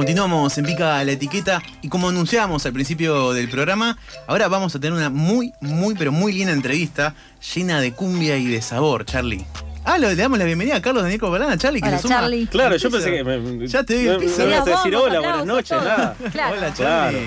Continuamos en Pica la Etiqueta y como anunciábamos al principio del programa, ahora vamos a tener una muy, muy, pero muy linda entrevista llena de cumbia y de sabor, Charlie. Ah, le damos la bienvenida a Carlos Daniel Corbalán, a Charlie, que Hola, le suma. Charlie. Claro, yo pensé que. me- Ya te doy el me- piso. me ibas a decir hola, buenas noches, todo. nada. Claro. Hola, Claro.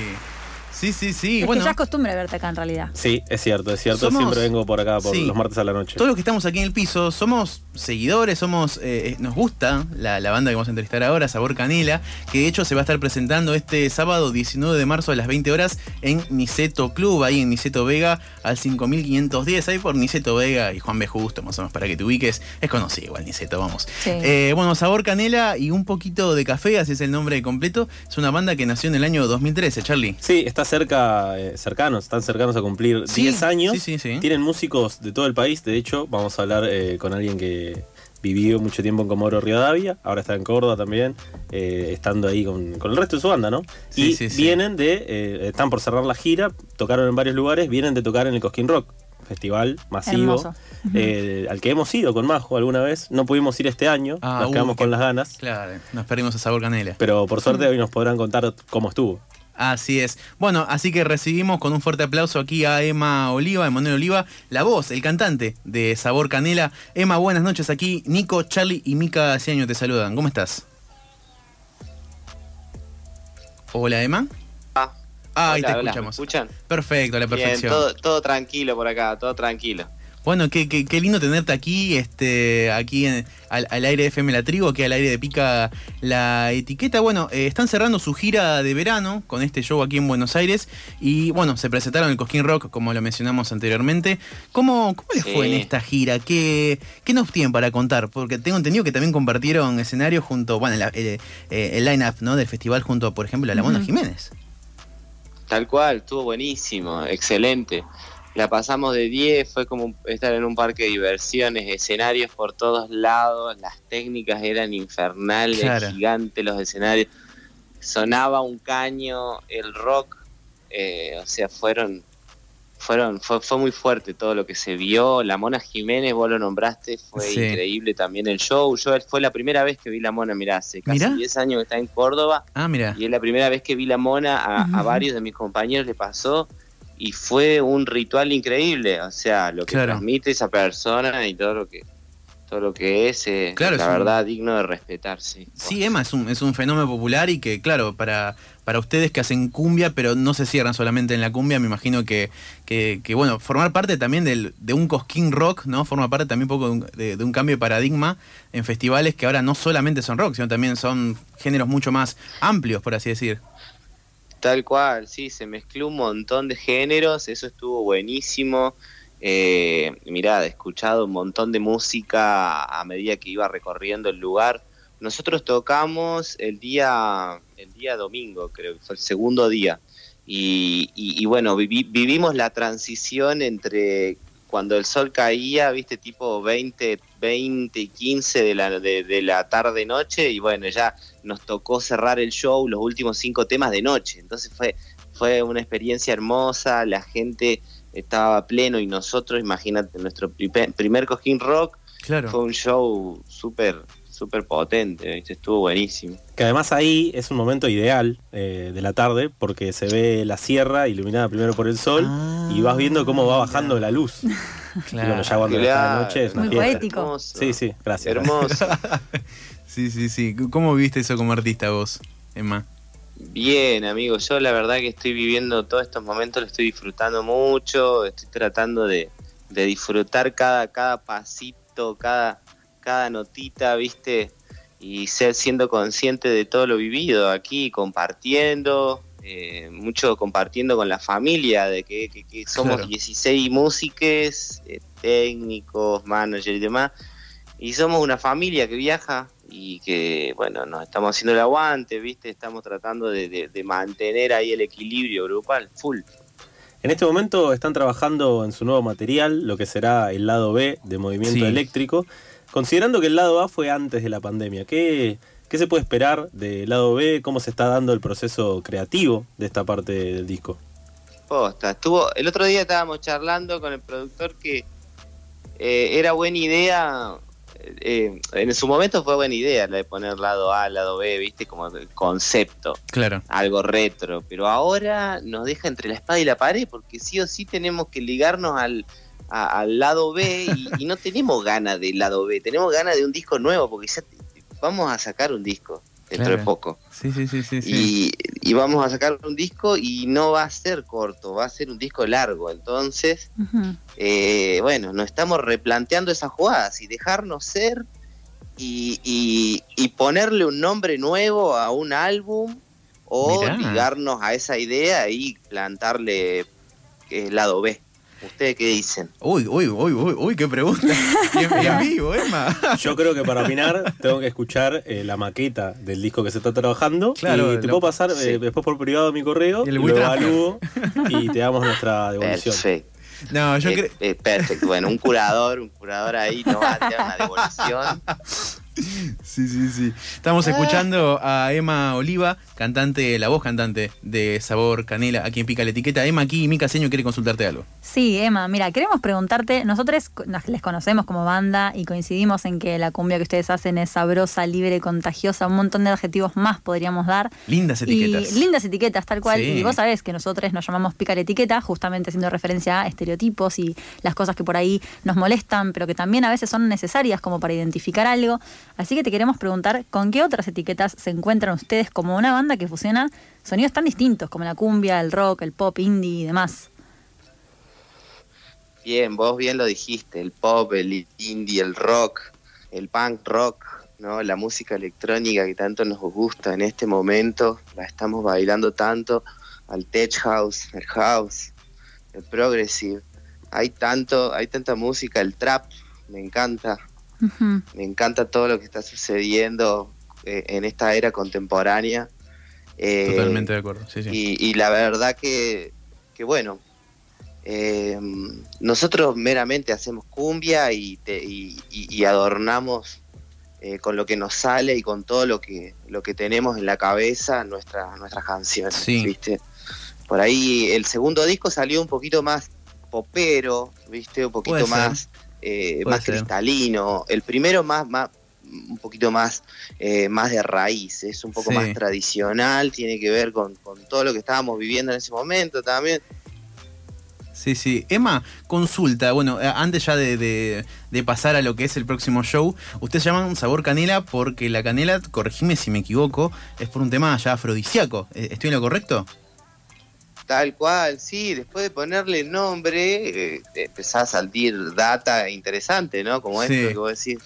Sí, sí, sí. Es bueno, que ya es costumbre verte acá en realidad. Sí, es cierto, es cierto. Somos- Siempre vengo por acá por Sí. los martes a la noche. todos los que estamos aquí en el piso somos seguidores, somos eh, eh, nos gusta la, la banda que vamos a entrevistar ahora, Sabor Canela, que de hecho se va a estar presentando este sábado 19 de marzo a las 20 horas en Niceto Club, ahí en Niceto Vega, al 5510, ahí por Niceto Vega y Juan B. Justo, más o menos para que te ubiques. Es conocido igual Niceto, vamos. Sí. Eh, bueno, Sabor Canela y un poquito de café, así es el nombre completo. Es una banda que nació en el año 2013, Charlie. Sí, está cerca, eh, cercanos, están cercanos a cumplir Sí, 10 años. sí, sí, sí. Tienen músicos de todo el país. De hecho, vamos a hablar eh, con alguien que vivió mucho tiempo en Comodoro Rivadavia, ahora está en Córdoba también, eh, estando ahí con, con el resto de su banda, ¿no? Sí, y sí, sí. vienen de, eh, están por cerrar la gira, tocaron en varios lugares, vienen de tocar en el Cosquín Rock, festival masivo, eh, al que hemos ido con Majo alguna vez. No pudimos ir este año, Ah, nos quedamos qué- con las ganas, Claro, nos perdimos a Sabor Canela. pero por suerte hoy nos podrán contar cómo estuvo. Así es. Bueno, así que recibimos con un fuerte aplauso aquí a Emma Oliva, Emanuel Oliva, la voz, el cantante de Sabor Canela. Emma, buenas noches aquí. Nico, Charlie y Mica Ciaño te saludan. ¿Cómo estás? Hola, Emma. Ah, Ah, ahí hola, te hola, escuchamos. ¿Me escuchan? Perfecto, a la Bien, perfección. todo, todo tranquilo por acá, todo tranquilo. Bueno, qué, qué- qué lindo tenerte aquí, este, aquí en- al, al aire de FM La Tribu, aquí al aire de Pica la etiqueta. Bueno, eh, están cerrando su gira de verano con este show aquí en Buenos Aires y bueno, se presentaron en el Cosquín Rock, como lo mencionamos anteriormente. ¿Cómo, cómo les fue en esta gira? ¿Qué, ¿Qué nos tienen para contar? Porque tengo entendido que también compartieron escenario junto, bueno, la- eh, eh, el line-up ¿no? del festival junto, por ejemplo, a la Mona. Jiménez. Tal cual, estuvo buenísimo, excelente. La pasamos de 10, fue como estar en un parque de diversiones, escenarios por todos lados, las técnicas eran infernales, Claro. gigantes los escenarios. Sonaba un caño, el rock, eh, o sea, fueron, fueron, fue, fue muy fuerte todo lo que se vio. La Mona Jiménez, vos lo nombraste, fue Sí. increíble también el show. Yo fue la primera vez que vi la Mona, mirá, hace casi Mirá. 10 años que está en Córdoba. Ah, mira. Y es la primera vez que vi la mona, a, a varios de mis compañeros le pasó y fue un ritual increíble, o sea, lo que Claro. transmite esa persona y todo lo que todo lo que es, eh, Claro, la es un- verdad digno de respetar, sí. Sí, Emma es un, es un fenómeno popular y que, claro, para, para ustedes que hacen cumbia, pero no se cierran solamente en la cumbia, me imagino que, que, que, bueno, formar parte también del, de un cosquín rock, ¿no? Forma parte también un poco de un, de- de un cambio de paradigma en festivales que ahora no solamente son rock, sino también son géneros mucho más amplios, por así decir. Tal cual, sí, se mezcló un montón de géneros, eso estuvo buenísimo. Eh, he escuchado un montón de música a medida que iba recorriendo el lugar. Nosotros tocamos el día, el día domingo, creo que fue el segundo día. Y, y- y bueno, vivi- vivimos la transición entre cuando el sol caía, viste, tipo 20, 20 y 15 de la, de, de la tarde-noche, y bueno, ya nos tocó cerrar el show, los últimos cinco temas de noche. Entonces fue, fue una experiencia hermosa, la gente estaba pleno y nosotros, imagínate, nuestro primer, primer Cojín Rock Claro. fue un show súper, súper potente, ¿viste? estuvo buenísimo. Que además ahí es un momento ideal eh, de la tarde porque se ve la sierra iluminada primero por el sol y vas viendo cómo va bajando la luz. Y Claro. bueno, ya cuando está Claro. la noche es una Muy fiesta. poético. Hermoso. Sí, sí, gracias. Hermoso. Sí, sí, sí. ¿Cómo viste eso como artista vos, Emma? Bien, amigo, yo la verdad que estoy viviendo todos estos momentos, lo estoy disfrutando mucho, estoy tratando de, de disfrutar cada, cada pasito, cada, cada notita, viste, y ser siendo consciente de todo lo vivido aquí, compartiendo, eh, mucho compartiendo con la familia, de que, que- que somos Claro. 16 músicos, eh, técnicos, managers y demás, y somos una familia que viaja y que, bueno, nos estamos haciendo el aguante, ¿viste? Estamos tratando de, de- de mantener ahí el equilibrio grupal, full. En este momento están trabajando en su nuevo material, lo que será el lado B de movimiento Sí. eléctrico. Considerando que el lado A fue antes de la pandemia, ¿qué, qué se puede esperar del lado B? ¿Cómo se está dando el proceso creativo de esta parte del disco? Posta, estuvo, el otro día estábamos charlando con el productor que eh, era buena idea eh, en su momento fue buena idea la de poner lado A, lado B, viste, como el concepto, Claro. algo retro, pero ahora nos deja entre la espada y la pared porque sí o sí tenemos que ligarnos al, a- al lado B y, y no tenemos ganas del lado B, tenemos ganas de un disco nuevo porque ya vamos a sacar un disco dentro Claro. de poco. Sí, sí, sí, sí. sí. Y, y vamos a sacar un disco y no va a ser corto, va a ser un disco largo. Entonces, eh, bueno, nos estamos replanteando esas jugadas y dejarnos ser y, y- y ponerle un nombre nuevo a un álbum o Mirá. ligarnos a esa idea y plantarle eh, lado B. ¿Ustedes qué dicen? Uy, uy, uy, uy, uy, qué pregunta. Y en, y en vivo, Emma. Yo creo que para opinar tengo que escuchar eh, la maqueta del disco que se está trabajando. Claro, y te lo- puedo pasar eh, después por privado mi correo, Y el lo evalúo y te damos nuestra devolución. Perfecto. No, yo Eh, creo. eh, perfecto. Bueno, un curador, un curador ahí nos va a dar una devolución. Sí, sí, sí. Estamos escuchando a Emma Oliva, cantante, la voz cantante de Sabor Canela, a quien pica la etiqueta. Emma aquí, Mica Seño quiere consultarte algo. Sí, Emma, mira, queremos preguntarte, nosotros nos- les conocemos como banda y coincidimos en que la cumbia que ustedes hacen es sabrosa, libre, contagiosa, un montón de adjetivos más podríamos dar. Lindas etiquetas. Y lindas etiquetas, tal cual. Sí. Y vos sabés que nosotros nos llamamos picar etiqueta, justamente haciendo referencia a estereotipos y las cosas que por ahí nos molestan, pero que también a veces son necesarias como para identificar algo. Así que te queremos preguntar, ¿con qué otras etiquetas se encuentran ustedes como una banda que fusiona sonidos tan distintos como la cumbia, el rock, el pop, indie y demás? Bien, vos bien lo dijiste, el pop, el indie, el rock, el punk rock, ¿no? La música electrónica que tanto nos gusta en este momento, la estamos bailando tanto, al tech house, el house, el progressive. Hay tanto, hay tanta música, el trap, me encanta, Me encanta todo lo que está sucediendo eh, en esta era contemporánea. Eh, Totalmente de acuerdo. Sí, sí. y, y la verdad que, que bueno, eh, nosotros meramente hacemos cumbia y, te- y, y- y adornamos eh, con lo que nos sale y con todo lo que, lo que tenemos en la cabeza nuestra, nuestras canciones, Sí. ¿viste? Por ahí el segundo disco salió un poquito más popero, ¿viste? Un poquito más, eh, más ser. cristalino. El primero más, más un poquito más, eh, más de raíz, es un poco Sí. más tradicional, tiene que ver con, con todo lo que estábamos viviendo en ese momento también. Sí, sí. Emma, consulta, bueno, eh, antes ya de, de- de pasar a lo que es el próximo show, ustedes llaman sabor canela porque la canela, corregime si me equivoco, es por un tema ya afrodisíaco. ¿Estoy en lo correcto? Tal cual, sí, después de ponerle nombre, eh, empezás a salir data interesante, ¿no? Como Sí. esto que vos decís,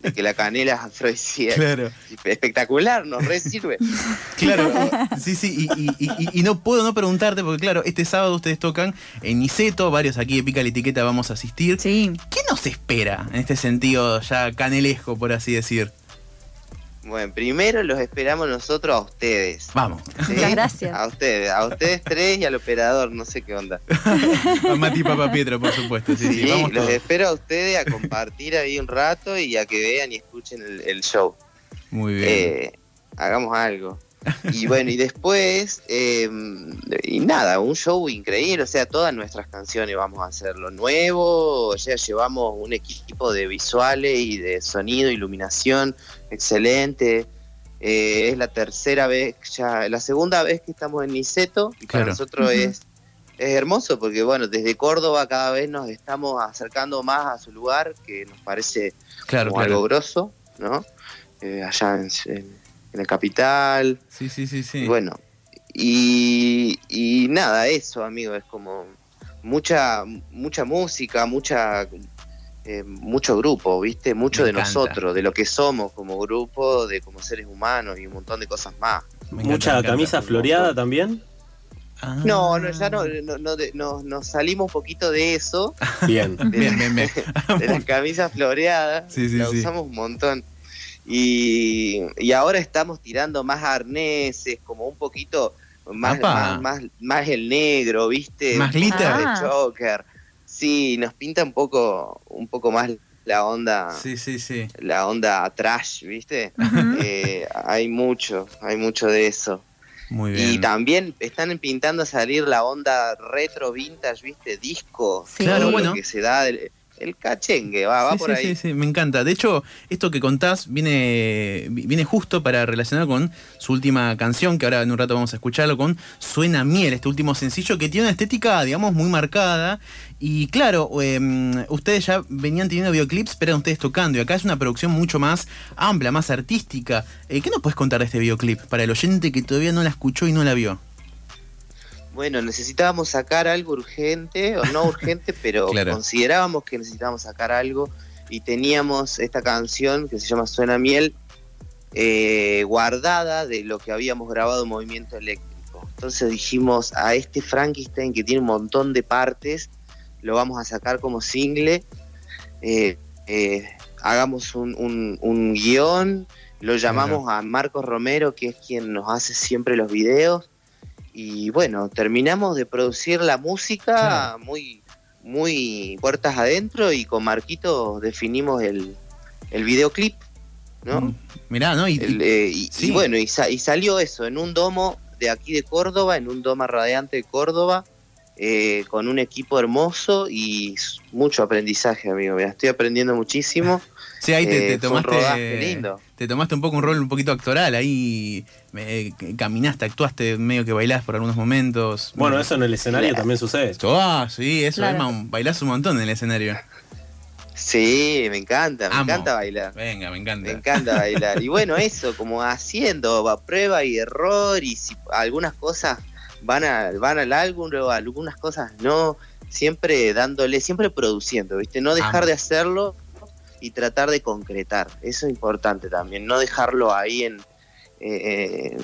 de que la canela es afrodisíaca. Claro. Espectacular, nos re sirve. Claro, sí, sí, y, y- y- y no puedo no preguntarte, porque claro, este sábado ustedes tocan en Niceto, varios aquí de Pica la Etiqueta vamos a asistir. Sí. ¿Qué nos espera en este sentido ya canelesco, por así decir? Bueno, primero los esperamos nosotros a ustedes. Vamos, ¿sí? Muchas gracias. A ustedes, a ustedes tres y al operador, no sé qué onda. a Mati Papa Pietro, por supuesto, sí, sí, Sí, vamos los todos. espero a ustedes a compartir ahí un rato y a que vean y escuchen el, el show. Muy bien. Eh, hagamos algo. Y bueno, y después, eh, y nada, un show increíble, o sea, todas nuestras canciones vamos a hacerlo nuevo, o sea, llevamos un equipo de visuales y de sonido, iluminación excelente. Eh, es la tercera vez, ya la segunda vez que estamos en Niceto, y para Claro. nosotros es, es hermoso porque, bueno, desde Córdoba cada vez nos estamos acercando más a su lugar, que nos parece claro, como algo grosso, ¿no? Eh, allá en, en- en la capital. Sí, sí, sí, sí. Y Bueno, y, y nada, eso, amigo, es como mucha mucha música, mucha eh, mucho grupo, ¿viste? Mucho Me de encanta. nosotros, de lo que somos como grupo, de como seres humanos y un montón de cosas más. Encanta, Mucha camisa floreada también. Ah. No, no, ya no, no, no, de- no- nos salimos un poquito de eso, Bien. de, Bien, bien, bien. de las camisas floreadas, Sí, sí, la sí. usamos un montón. Y, y ahora estamos tirando más arneses, como un poquito más, más, más, más el negro, ¿viste? Más glitter. Ah. de Joker. Sí, nos pinta un poco, un poco más la onda, Sí, sí, sí. la onda trash, ¿viste? Eh, hay mucho, hay mucho de eso. Muy bien. Y también están pintando a salir la onda retro vintage, ¿viste? Disco. Sí. Claro, bueno. que se da, el cachengue, va, va Sí, por sí, ahí. sí, sí, me encanta. De hecho, esto que contás viene, viene justo para relacionar con su última canción, que ahora en un rato vamos a escucharlo, con Suena Miel, este último sencillo que tiene una estética, digamos, muy marcada. Y claro, em, ustedes ya venían teniendo videoclips, pero eran ustedes tocando. Y acá es una producción mucho más amplia, más artística. Eh, ¿Qué nos puedes contar de este videoclip para el oyente que todavía no la escuchó y no la vio? Bueno, necesitábamos sacar algo urgente, o no urgente, pero Claro. considerábamos que necesitábamos sacar algo y teníamos esta canción que se llama Suena Miel eh, guardada de lo que habíamos grabado en Movimiento Eléctrico. Entonces dijimos a este Frankenstein que tiene un montón de partes, lo vamos a sacar como single, eh, eh, hagamos un, un- un guion, lo llamamos a Marcos Romero, que es quien nos hace siempre los videos, y bueno, terminamos de producir la música muy, muy puertas adentro y con Marquito definimos el, el videoclip, ¿no? Mm, Mirá, ¿no? Y, El, eh, y, sí. y bueno, y, sa- y salió eso, en un domo de aquí de Córdoba, en un domo radiante de Córdoba, eh, con un equipo hermoso y mucho aprendizaje, amigo. Mira, estoy aprendiendo muchísimo. sí, ahí te, eh, te tomaste. lindo. Te tomaste un poco un rol un poquito actoral, ahí eh, caminaste, actuaste, medio que bailás por algunos momentos. Bueno, eso en el escenario Claro. también sucede. Ah, sí, eso, Claro. Emma, bailás un montón en el escenario. Sí, me encanta, me Amo. encanta bailar. Venga, me encanta. Me encanta bailar. Y bueno, eso, como haciendo va, prueba y error, y si algunas cosas van, a, van al álbum, algunas cosas no, siempre dándole, siempre produciendo, ¿viste? No dejar Amo. de hacerlo y tratar de concretar. Eso es importante también, no dejarlo ahí en, eh,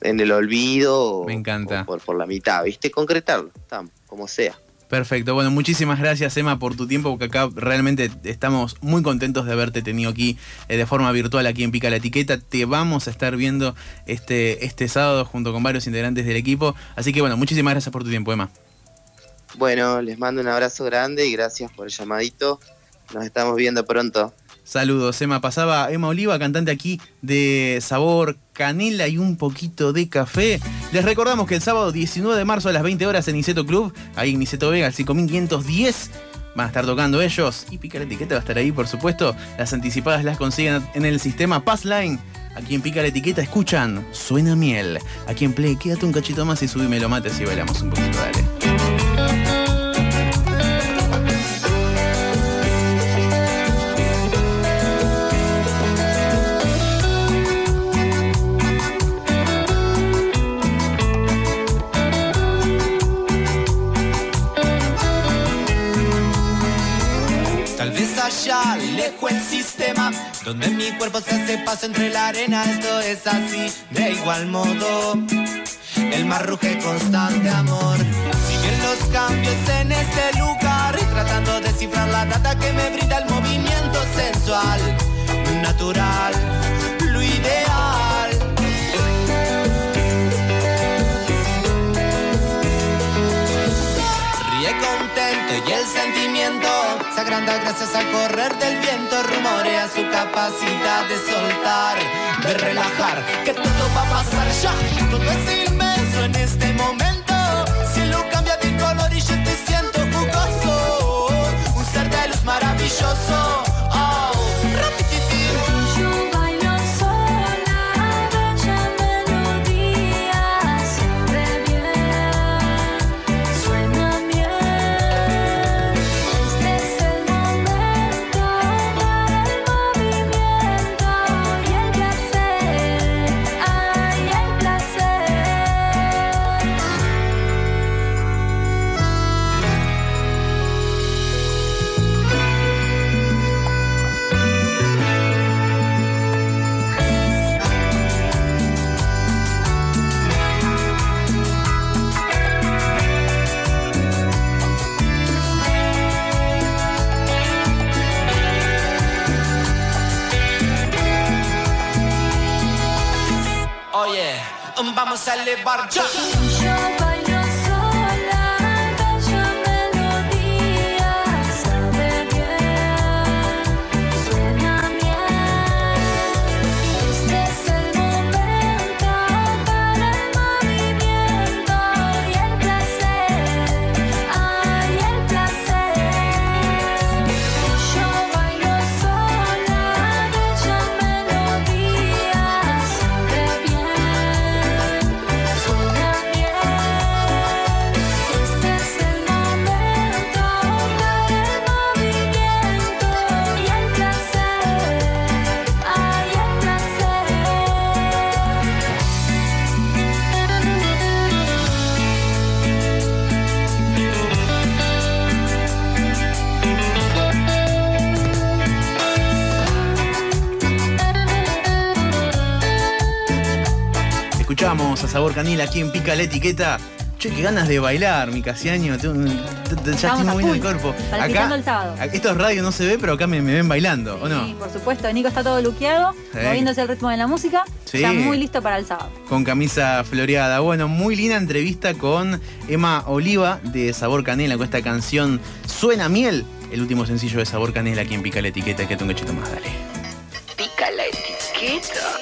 en el olvido Me encanta. o por, por la mitad, ¿viste? Concretarlo, tam, como sea. Perfecto, bueno, muchísimas gracias Emma por tu tiempo, porque acá realmente estamos muy contentos de haberte tenido aquí eh, de forma virtual aquí en Pica la Etiqueta. Te vamos a estar viendo este, este sábado junto con varios integrantes del equipo. Así que bueno, muchísimas gracias por tu tiempo, Emma. Bueno, les mando un abrazo grande y gracias por el llamadito. Nos estamos viendo pronto. Saludos, Emma. Pasaba Emma Oliva, cantante aquí de sabor canela y un poquito de café. Les recordamos que el sábado 19 de marzo a las 20 horas en Niceto Club, ahí en Niceto Vega, el 5510, van a estar tocando ellos. Y Pica la Etiqueta va a estar ahí, por supuesto. Las anticipadas las consiguen en el sistema Passline. Aquí en Pica la Etiqueta escuchan Suena Miel. Aquí en Play, quédate un cachito más y subime lo mates y bailamos un poquito, dale. Donde mi cuerpo se hace paso entre la arena Esto es así, de igual modo. El mar ruge constante amor. Siguen los cambios en este lugar Tratando de cifrar la data que me brinda el movimiento sensual Natural, lo ideal. Ríe contento y el sentimiento gracias al correr del viento. Rumorea su capacidad de soltar, de relajar, que todo va a pasar vamos a. Sabor Canela aquí en Pica la Etiqueta. Che, qué ganas de bailar, mi Casiaño. Ya Estamos estoy a moviendo el cuerpo. palpitando el sábado. esto es radio, no se ve, pero acá me, me ven bailando, ¿o no? Sí, por supuesto. Nico está todo luqueado, Sí. moviéndose al ritmo de la música. Sí. Ya muy listo para el sábado. Con camisa floreada. Bueno, muy linda entrevista con Emma Oliva de Sabor Canela con esta canción Suena Miel, el último sencillo de Sabor Canela aquí en Pica la Etiqueta. Que tengo un cachito más, dale. Pica la etiqueta.